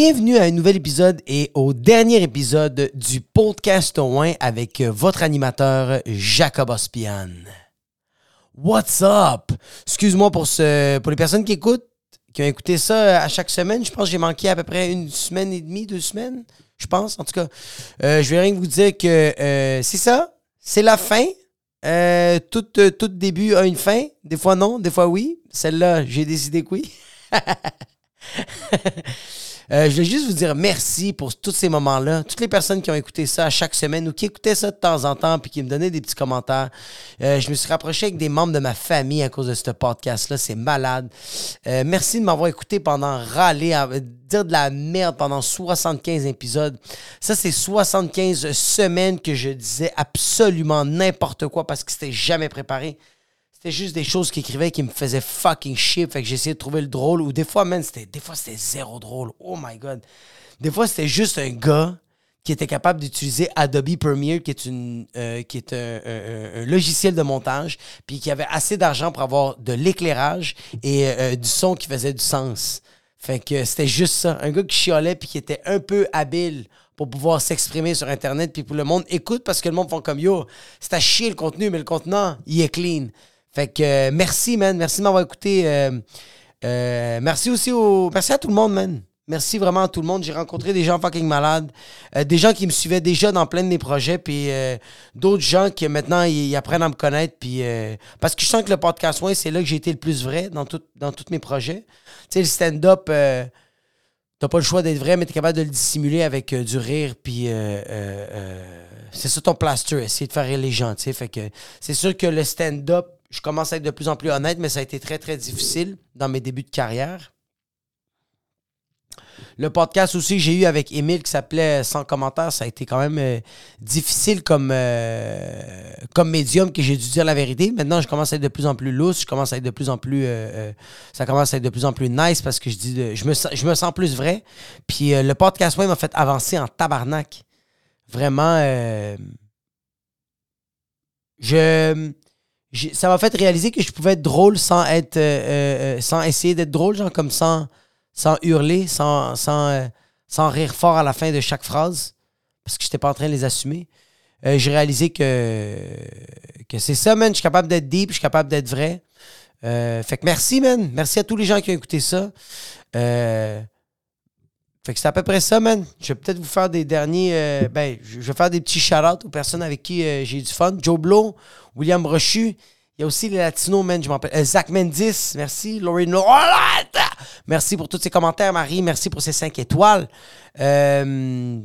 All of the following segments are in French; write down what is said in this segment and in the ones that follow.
Bienvenue à un nouvel épisode et au dernier épisode du podcast au avec votre animateur Jacob Ospian. What's up? Excuse-moi pour ce, pour les personnes qui écoutent, qui ont écouté ça à chaque semaine. Je pense que j'ai manqué à peu près une semaine et demie, deux semaines, je pense. En tout cas, euh, je vais rien vous dire que euh, c'est ça, c'est la fin. Euh, tout, tout début a une fin. Des fois non, des fois oui. Celle-là, j'ai décidé que oui. Euh, je voulais juste vous dire merci pour tous ces moments-là. Toutes les personnes qui ont écouté ça chaque semaine ou qui écoutaient ça de temps en temps puis qui me donnaient des petits commentaires. Euh, je me suis rapproché avec des membres de ma famille à cause de ce podcast-là. C'est malade. Euh, merci de m'avoir écouté pendant râler, dire de la merde pendant 75 épisodes. Ça, c'est 75 semaines que je disais absolument n'importe quoi parce que c'était jamais préparé. C'était juste des choses qu'il écrivait qui me faisaient fucking shit. Fait que j'essayais de trouver le drôle. Ou des fois, man, c'était, des fois, c'était zéro drôle. Oh my God. Des fois, c'était juste un gars qui était capable d'utiliser Adobe Premiere, qui est, une, euh, qui est un, logiciel de montage, puis qui avait assez d'argent pour avoir de l'éclairage et euh, du son qui faisait du sens. Fait que c'était juste ça. Un gars qui chiolait puis qui était un peu habile pour pouvoir s'exprimer sur Internet, puis pour le monde écoute parce que le monde font comme yo, c'est à chier le contenu, mais le contenant, il est clean. Fait que euh, merci, man. Merci de m'avoir écouté. Euh, euh, merci aussi au. Merci à tout le monde, man. Merci vraiment à tout le monde. J'ai rencontré des gens fucking malades. des gens qui me suivaient déjà dans plein de mes projets. Puis d'autres gens qui maintenant ils, apprennent à me connaître. Puis, parce que je sens que le podcast, ouais, c'est là que j'ai été le plus vrai dans, dans tous mes projets. Tu sais, le stand-up, t'as pas le choix d'être vrai, mais t'es capable de le dissimuler avec du rire. Puis c'est ça ton plaster, essayer de faire rire les gens. Tu sais. Fait que c'est sûr que le stand-up je commence à être de plus en plus honnête, mais ça a été très, très difficile dans mes débuts de carrière. Le podcast aussi que j'ai eu avec Émile qui s'appelait Sans commentaire, ça a été quand même euh, difficile comme, euh, comme médium que j'ai dû dire la vérité. Maintenant, je commence à être de plus en plus lousse, je commence à être de plus en plus. Euh, ça commence à être de plus en plus nice parce que je dis je, me, je me sens plus vrai. Puis le podcast m'a fait avancer en tabarnak. Vraiment. je ça m'a fait réaliser que je pouvais être drôle sans être euh, euh, euh, sans essayer d'être drôle, genre comme sans, sans hurler, sans, sans, sans rire fort à la fin de chaque phrase, parce que je n'étais pas en train de les assumer. j'ai réalisé que, que c'est ça, man. Je suis capable d'être deep, je suis capable d'être vrai. fait que merci, man. Merci à tous les gens qui ont écouté ça. Fait que c'est à peu près ça, man. Je vais peut-être vous faire des derniers. Euh, ben, je vais faire des petits shout aux personnes avec qui euh, j'ai du fun. Joe Blow, William Brochu. Il y a aussi les Latinos, man. Je m'appelle. Euh, Zach Mendis, merci. Laurie. Merci pour tous ces commentaires, Marie. Merci pour ces 5 étoiles. merci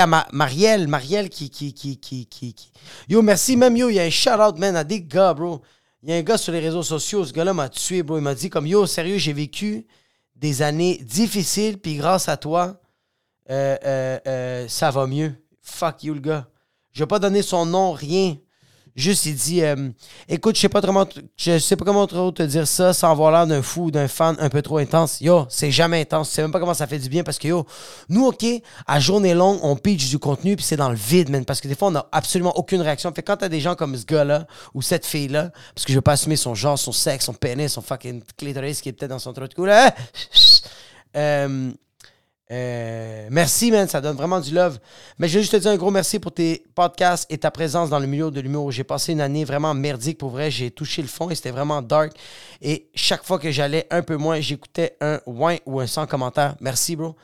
à Marielle. Marielle qui, qui, qui, qui, qui, Yo, merci même, yo. Il y a un shout-out, man, à des gars, bro. Il y a un gars sur les réseaux sociaux. Ce gars-là m'a tué, bro. Il m'a dit, comme, yo, sérieux, j'ai vécu des années difficiles, puis grâce à toi, euh, euh, euh, ça va mieux. Fuck you, le gars. Je vais pas donner son nom, rien. Juste, il dit Écoute, je sais pas comment je sais pas comment trop te dire ça sans avoir l'air d'un fou, d'un fan un peu trop intense. Yo, c'est jamais intense. Tu sais même pas comment ça fait du bien parce que yo, nous, OK, à journée longue, on pitch du contenu puis c'est dans le vide, man. Parce que des fois, on n'a absolument aucune réaction. Fait quand t'as des gens comme ce gars-là ou cette fille-là, parce que je veux pas assumer son genre, son sexe, son pénis, son fucking clitoris qui est peut-être dans son trou de cou, là. Euh, euh, merci, man. Ça donne vraiment du love. Mais je vais juste te dire un gros merci pour tes podcasts et ta présence dans le milieu de l'humour. J'ai passé une année vraiment merdique pour vrai. J'ai touché le fond et c'était vraiment dark. Et chaque fois que j'allais un peu moins, j'écoutais un ouin ou un sans commentaire. Merci, bro.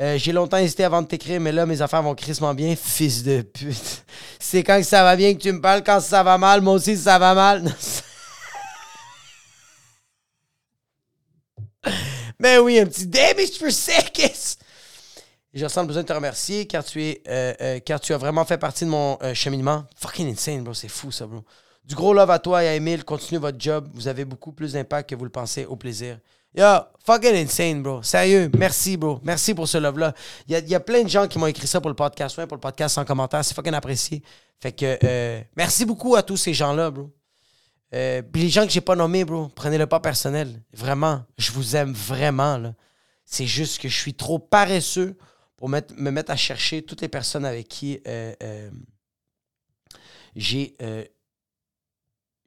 Euh, j'ai longtemps hésité avant de t'écrire, mais là, mes affaires vont crissement bien. Fils de pute. C'est quand ça va bien que tu me parles. Quand ça va mal, moi aussi, ça va mal. Mais oui, un petit damage for seconds. Je ressens le besoin de te remercier car tu, es, euh, euh, car tu as vraiment fait partie de mon euh, cheminement. Fucking insane, bro. C'est fou, ça, bro. Du gros love à toi et à Emile. Continuez votre job. Vous avez beaucoup plus d'impact que vous le pensez. Au plaisir. Yo, fucking insane, bro. Sérieux, merci, bro. Merci pour ce love-là. Il y a, plein de gens qui m'ont écrit ça pour le podcast, pour le podcast sans commentaire. C'est fucking apprécié. Fait que merci beaucoup à tous ces gens-là, bro. Euh, les gens que j'ai pas nommés, bro, prenez-le pas personnel. Vraiment, je vous aime vraiment. Là. C'est juste que je suis trop paresseux pour me mettre à chercher toutes les personnes avec qui euh, euh, j'ai,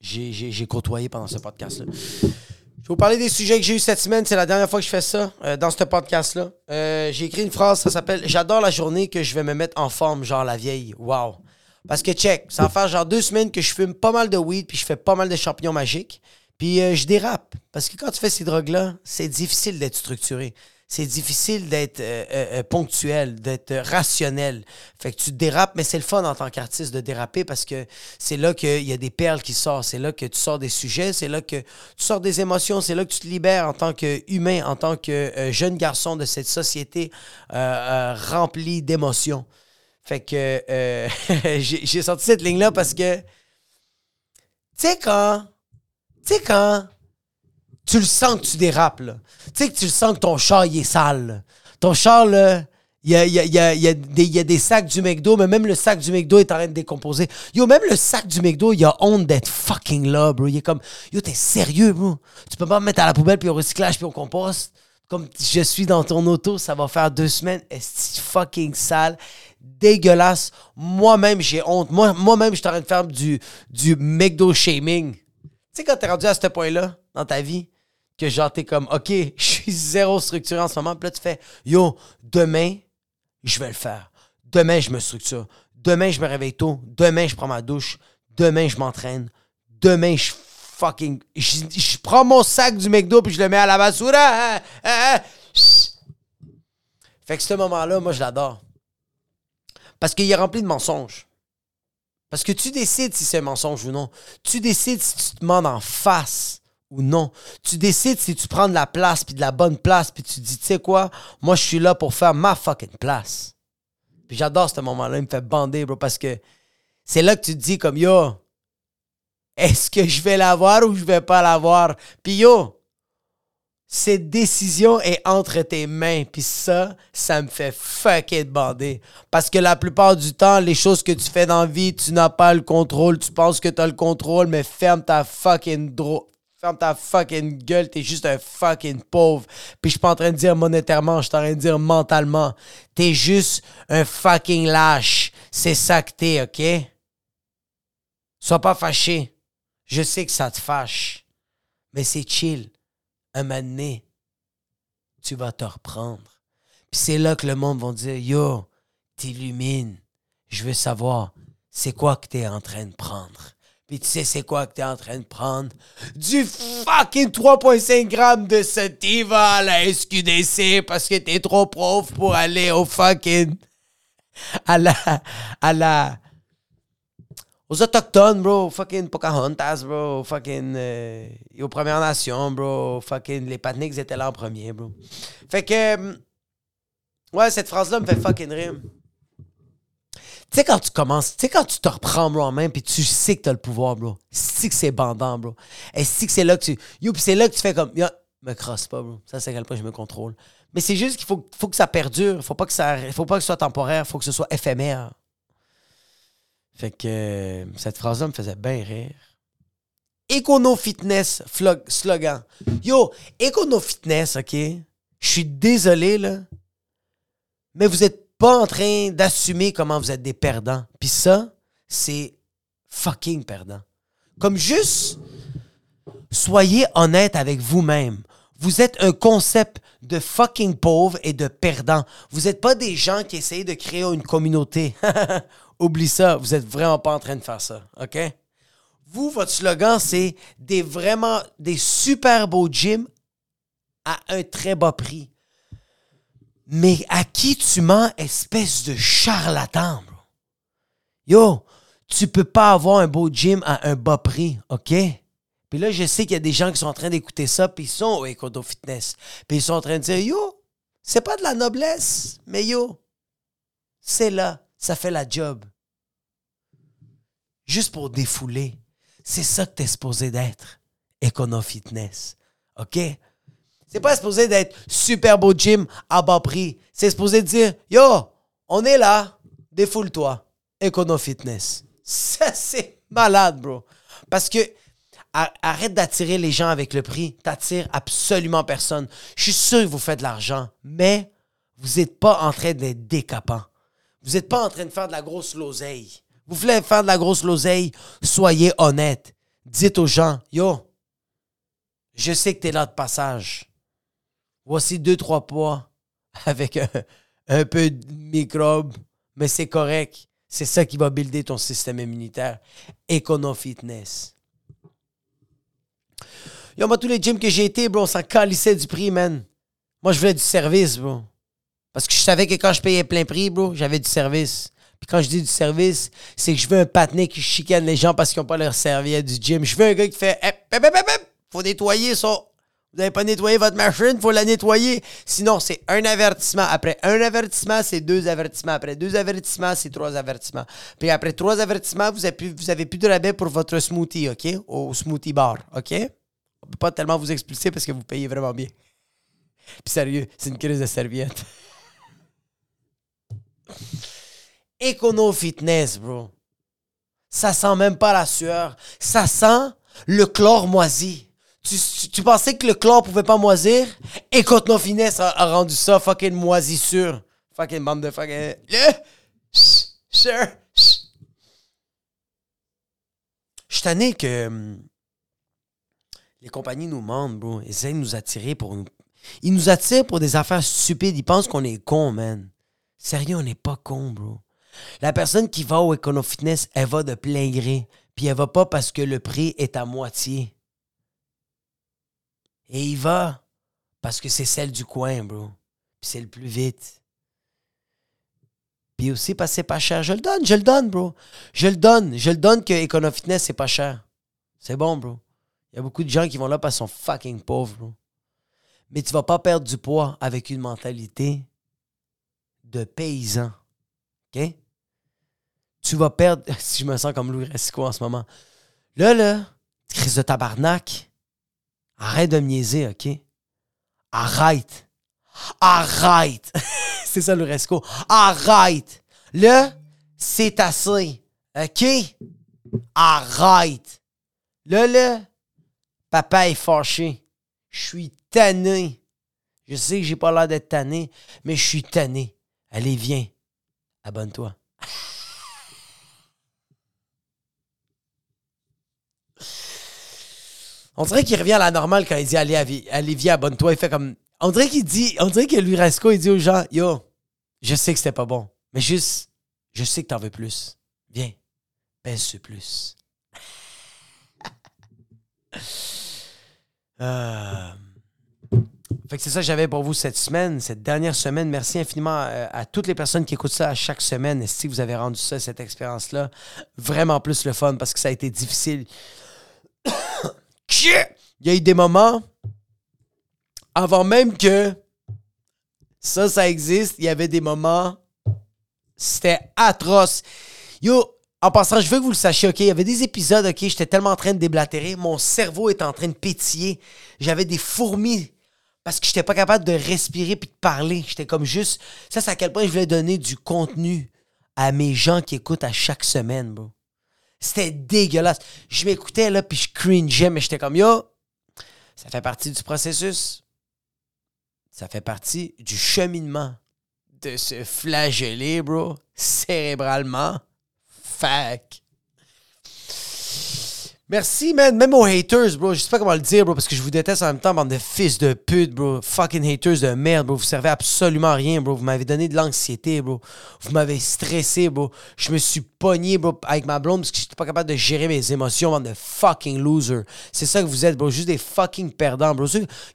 j'ai côtoyé pendant ce podcast-là. Je vais vous parler des sujets que j'ai eu cette semaine. C'est la dernière fois que je fais ça euh, dans ce podcast-là. Euh, j'ai écrit une phrase, ça s'appelle J'adore la journée que je vais me mettre en forme, genre la vieille. Wow. Parce que check, ça va faire genre deux semaines que je fume pas mal de weed puis je fais pas mal de champignons magiques. Puis euh, je dérape. Parce que quand tu fais ces drogues-là, c'est difficile d'être structuré c'est difficile d'être euh, euh, euh, ponctuel, d'être rationnel. Fait que tu dérapes, mais c'est le fun en tant qu'artiste de déraper parce que c'est là qu'il y a des perles qui sortent, c'est là que tu sors des sujets, c'est là que tu sors des émotions, c'est là que tu te libères en tant qu'humain, en tant que jeune garçon de cette société remplie d'émotions. Fait que j'ai sorti cette ligne-là parce que, tu sais quand, tu sais quand tu le sens que tu dérapes, là. Tu sais que tu le sens que ton char, il est sale. Ton char, là, il y a, y, a, y, a, des, y a des sacs du McDo, mais même le sac du McDo est en train de décomposer. Yo, même le sac du McDo, il a honte d'être fucking là, bro. Il est comme, yo, t'es sérieux, bro. Tu peux pas me mettre à la poubelle, puis au recyclage, puis au compost. Comme je suis dans ton auto, ça va faire deux semaines. Est-ce fucking sale? Dégueulasse. Moi-même, j'ai honte. Moi, moi-même, je suis en train de faire du, du McDo shaming. Tu sais, quand t'es rendu à ce point-là dans ta vie, que genre, t'es comme, OK, je suis zéro structuré en ce moment. Puis là, tu fais, yo, demain, je vais le faire. Demain, je me structure. Demain, je me réveille tôt. Demain, je prends ma douche. Demain, je m'entraîne. Demain, je fucking. Je, prends mon sac du McDo puis je le mets à la basura. Hein, hein, hein. Fait que ce moment-là, moi, je l'adore. Parce qu'il est rempli de mensonges. Parce que tu décides si c'est un mensonge ou non. Tu décides si tu te demandes en face ou non. Tu décides si tu prends de la place, puis de la bonne place, puis tu dis, tu sais quoi, moi je suis là pour faire ma fucking place. Puis j'adore ce moment-là, il me fait bander, bro, parce que c'est là que tu te dis comme, yo, est-ce que je vais l'avoir ou je vais pas l'avoir? Puis yo, cette décision est entre tes mains. Puis ça, ça me fait fucking bander. Parce que la plupart du temps, les choses que tu fais dans la vie, tu n'as pas le contrôle. Tu penses que tu as le contrôle, mais ferme ta fucking ferme ta fucking gueule, t'es juste un fucking pauvre. Puis je suis pas en train de dire monétairement, je suis en train de dire mentalement. T'es juste un fucking lâche. C'est ça que t'es, ok? Sois pas fâché. Je sais que ça te fâche. Mais c'est chill. Un moment tu vas te reprendre. Puis c'est là que le monde va dire Yo, t'illumines. Je veux savoir, c'est quoi que t'es en train de prendre? Puis tu sais c'est quoi que t'es en train de prendre? Du fucking 3.5 grammes de sativa à la SQDC parce que t'es trop pauvre pour aller au fucking... À la... À la... Aux Autochtones, bro. Fucking Pocahontas, bro. Fucking... Euh, aux Premières Nations, bro. Fucking... Les Patniks étaient là en premier, bro. Fait que... Euh, ouais, cette phrase-là me fait fucking rire. Tu sais, quand tu commences, tu sais, quand tu te reprends, bro, en main, puis tu sais que t'as le pouvoir, bro. C'est que c'est bandant, bro. Et c'est que c'est là que tu. Yo, puis c'est là que tu fais comme. Yo, me crosse pas, bro. Ça, c'est à quel point je me contrôle. Mais c'est juste qu'il faut, faut que ça perdure. Faut pas que ça. Faut pas que ce soit temporaire. Faut que ce soit éphémère. Fait que euh, cette phrase-là me faisait bien rire. Econo Fitness slogan. Yo, Econo Fitness, OK? Je suis désolé, là. Mais vous êtes pas en train d'assumer comment vous êtes des perdants. Puis ça, c'est fucking perdant. Comme juste, soyez honnête avec vous-même. Vous êtes un concept de fucking pauvre et de perdant. Vous n'êtes pas des gens qui essayent de créer une communauté. Oublie ça, vous êtes vraiment pas en train de faire ça, OK? Vous, votre slogan, c'est des vraiment des super beaux gyms à un très bas prix. Mais à qui tu mens, espèce de charlatan, bro? Yo, tu peux pas avoir un beau gym à un bas prix, OK? Puis là, je sais qu'il y a des gens qui sont en train d'écouter ça, puis ils sont au Fitness. Puis ils sont en train de dire, yo, c'est pas de la noblesse, mais yo, c'est là, ça fait la job. Juste pour défouler. C'est ça que t'es supposé d'être, Econo Fitness. OK? C'est pas supposé d'être super beau gym à bas prix. C'est supposé dire Yo, on est là, défoule-toi. Econo Fitness. Ça, c'est malade, bro. Parce que arrête d'attirer les gens avec le prix. T'attires absolument personne. Je suis sûr que vous faites de l'argent, mais vous n'êtes pas en train d'être décapant. Vous n'êtes pas en train de faire de la grosse loseille. Vous voulez faire de la grosse loseille, soyez honnête. Dites aux gens, yo, Je sais que tu es là de passage. Voici deux, trois poids avec un, peu de microbes, mais c'est correct. C'est ça qui va builder ton système immunitaire. Econo Fitness. Yo, moi, tous les gyms que j'ai été, bro, on s'en calissait du prix, man. Moi, je voulais du service, bro. Parce que je savais que quand je payais plein prix, bro, j'avais du service. Puis quand je dis du service, c'est que je veux un patiné qui chicane les gens parce qu'ils n'ont pas leur serviette du gym. Je veux un gars qui fait faut nettoyer ça. Vous n'avez pas nettoyé votre machine, faut la nettoyer. Sinon, c'est un avertissement. Après un avertissement, c'est deux avertissements. Après deux avertissements, c'est trois avertissements. Puis après trois avertissements, vous avez plus, de rabais pour votre smoothie, OK? Au smoothie bar, OK? On peut pas tellement vous expulser parce que vous payez vraiment bien. Puis sérieux, c'est une crise de serviette. Econo Fitness, bro. Ça sent même pas la sueur. Ça sent le chlore moisi. Tu, pensais que le chlore pouvait pas moisir? Econo Fitness a, rendu ça fucking moisissure. Fucking bande de fucking... Sure. Je suis tanné que hum, les compagnies nous mentent, bro. Ils essaient de nous attirer pour nous. Ils nous attirent pour des affaires stupides. Ils pensent qu'on est con, man. Sérieux, on n'est pas con, bro. La personne qui va au Econo Fitness, elle va de plein gré. Puis elle va pas parce que le prix est à moitié. Et il va parce que c'est celle du coin, bro. Puis c'est le plus vite. Puis aussi parce que c'est pas cher. Je le donne, je le donne, bro. Je le donne. Je le donne que Econo Fitness, c'est pas cher. C'est bon, bro. Il y a beaucoup de gens qui vont là parce qu'ils sont fucking pauvres, bro. Mais tu vas pas perdre du poids avec une mentalité de paysan. OK? Tu vas perdre. Si je me sens comme Louis Ressico en ce moment. Là, là, crise de tabarnak. Arrête de me niaiser, OK? Arrête. Arrête. c'est ça, Louis Resco. Arrête. Là, c'est assez. OK? Arrête. Là, là, papa est fâché. Je suis tanné. Je sais que j'ai pas l'air d'être tanné, mais je suis tanné. Allez, viens. Abonne-toi. On dirait qu'il revient à la normale quand il dit allez, viens, abonne-toi. Il fait comme. On dirait qu'il dit. On dirait que lui Rasco, il dit aux gens Yo, je sais que c'était pas bon, mais juste, je sais que t'en veux plus. Viens, pèse ce plus. euh. Fait que c'est ça que j'avais pour vous cette semaine, cette dernière semaine. Merci infiniment euh, à, toutes les personnes qui écoutent ça à chaque semaine. Et si vous avez rendu ça, cette expérience-là, vraiment plus le fun parce que ça a été difficile. Il y a eu des moments, avant même que ça, ça existe, il y avait des moments, c'était atroce. Yo, en passant, je veux que vous le sachiez, OK? Il y avait des épisodes, OK? J'étais tellement en train de déblatérer, mon cerveau était en train de pétiller. J'avais des fourmis parce que j'étais pas capable de respirer puis de parler. J'étais comme juste. Ça, c'est à quel point je voulais donner du contenu à mes gens qui écoutent à chaque semaine, bro. C'était dégueulasse. Je m'écoutais là puis je cringeais, mais j'étais comme yo. Ça fait partie du processus. Ça fait partie du cheminement de se flageller, bro, cérébralement. Fac. Merci, man. Même aux haters, bro. Je sais pas comment le dire, bro, parce que je vous déteste en même temps, bande de fils de pute, bro. Fucking haters de merde, bro. Vous servez absolument à rien, bro. Vous m'avez donné de l'anxiété, bro. Vous m'avez stressé, bro. Je me suis pogné, bro, avec ma blonde parce que j'étais pas capable de gérer mes émotions, bande de fucking loser. C'est ça que vous êtes, bro. Juste des fucking perdants, bro.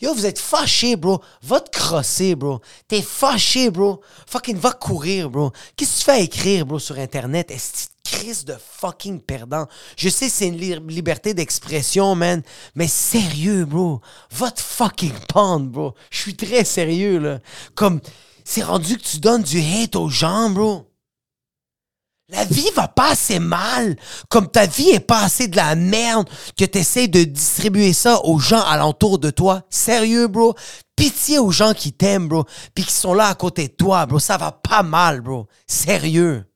Yo, vous êtes fâchés, bro. Va te crosser, bro. T'es fâché, bro. Fucking va courir, bro. Qu'est-ce que tu fais écrire, bro, sur Internet? Est-ce crise de fucking perdant. Je sais, c'est une liberté d'expression, man. Mais sérieux, bro. Votre fucking pendre, bro. Je suis très sérieux, là. Comme, c'est rendu que tu donnes du hate aux gens, bro. La vie va pas assez mal, comme ta vie est pas assez de la merde que tu essaies de distribuer ça aux gens alentour de toi. Sérieux, bro. Pitié aux gens qui t'aiment, bro, puis qui sont là à côté de toi, bro. Ça va pas mal, bro. Sérieux.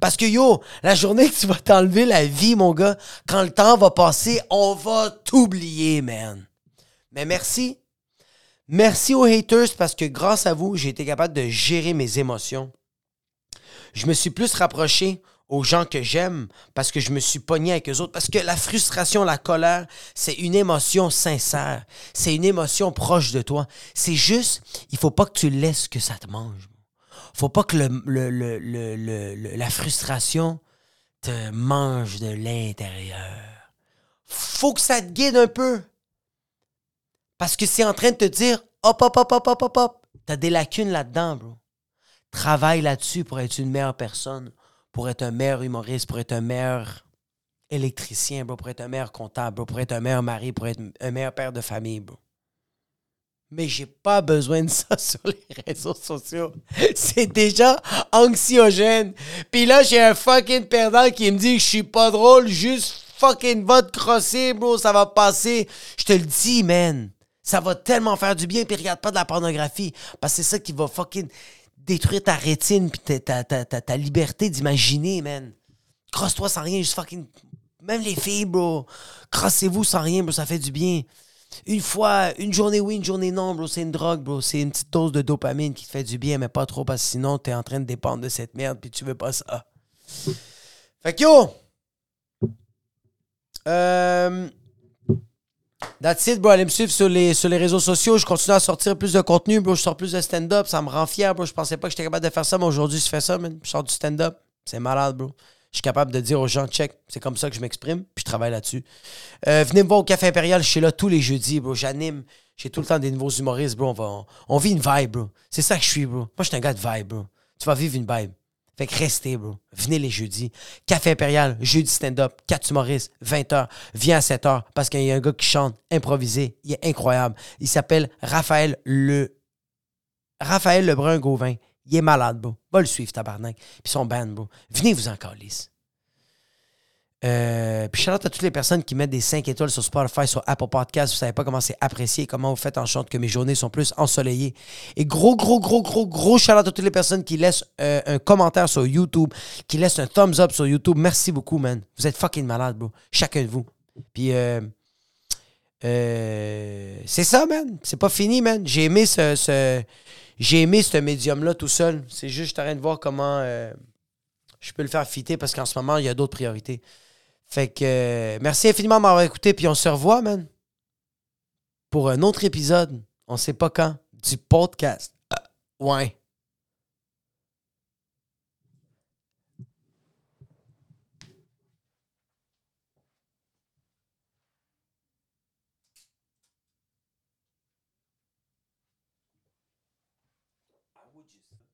Parce que yo, la journée que tu vas t'enlever la vie, mon gars, quand le temps va passer, on va t'oublier, man. Mais merci. Merci aux haters parce que grâce à vous, j'ai été capable de gérer mes émotions. Je me suis plus rapproché aux gens que j'aime parce que je me suis pogné avec eux autres. Parce que la frustration, la colère, c'est une émotion sincère. C'est une émotion proche de toi. C'est juste, il faut pas que tu laisses que ça te mange. Faut pas que le, la frustration te mange de l'intérieur. Faut que ça te guide un peu. Parce que c'est en train de te dire, hop, hop, hop, hop, hop, hop, hop. T'as des lacunes là-dedans, bro. Travaille là-dessus pour être une meilleure personne pour être un meilleur humoriste, pour être un meilleur électricien, bro, pour être un meilleur comptable, pour être un meilleur mari, pour être un meilleur père de famille, bro. Mais j'ai pas besoin de ça sur les réseaux sociaux. C'est déjà anxiogène. Puis là, j'ai un fucking perdant qui me dit que je suis pas drôle, juste fucking va te crosser, bro, ça va passer. Je te le dis, man. Ça va tellement faire du bien, puis regarde pas de la pornographie. Parce que c'est ça qui va fucking détruire ta rétine puis ta, ta, ta, liberté d'imaginer, man. Crosse-toi sans rien, juste fucking. Même les filles, bro. Crossez-vous sans rien, bro, ça fait du bien. Une fois, une journée oui, une journée non, bro, c'est une drogue, bro. C'est une petite dose de dopamine qui te fait du bien, mais pas trop, parce que sinon, t'es en train de dépendre de cette merde, puis tu veux pas ça. Fait que yo! Euh, That's it, bro. Allez me suivre sur les, sur les réseaux sociaux. Je continue à sortir plus de contenu, bro. Je sors plus de stand-up. Ça me rend fier, bro. Je pensais pas que j'étais capable de faire ça, mais aujourd'hui, je fais ça, man. Je sors du stand-up. C'est malade, bro. Je suis capable de dire aux gens, check, c'est comme ça que je m'exprime, puis je travaille là-dessus. Euh, venez me voir au Café Impérial, je suis là tous les jeudis, bro. J'anime. J'ai tout le temps des nouveaux humoristes, bro. On, va, on vit une vibe, bro. C'est ça que je suis, bro. Moi, je suis un gars de vibe, bro. Tu vas vivre une vibe. Fait que restez, bro. Venez les jeudis. Café Impérial, jeudi stand-up, 4 humoristes, 20h. Viens à 7h parce qu'il y a un gars qui chante, improvisé. Il est incroyable. Il s'appelle Raphaël Le. Raphaël Lebrun-Gauvin. Il est malade, bro. Va le suivre, tabarnak. Puis son band, bro. Venez vous en calice. Euh, puis shout à toutes les personnes qui mettent des 5 étoiles sur Spotify, sur Apple Podcasts. Vous savez pas comment c'est apprécié, comment vous faites en sorte que mes journées sont plus ensoleillées. Et gros, gros, gros, gros, gros shout à toutes les personnes qui laissent euh, un commentaire sur YouTube, qui laissent un thumbs up sur YouTube. Merci beaucoup, man. Vous êtes fucking malade, bro. Chacun de vous. Puis euh, euh, c'est ça, man. C'est pas fini, man. J'ai aimé ce, j'ai aimé ce médium-là tout seul. C'est juste, je train de voir comment je peux le faire fitter parce qu'en ce moment, il y a d'autres priorités. Fait que euh, merci infiniment de m'avoir écouté, puis on se revoit, man, pour un autre épisode, on sait pas quand, du podcast. Euh, ouais.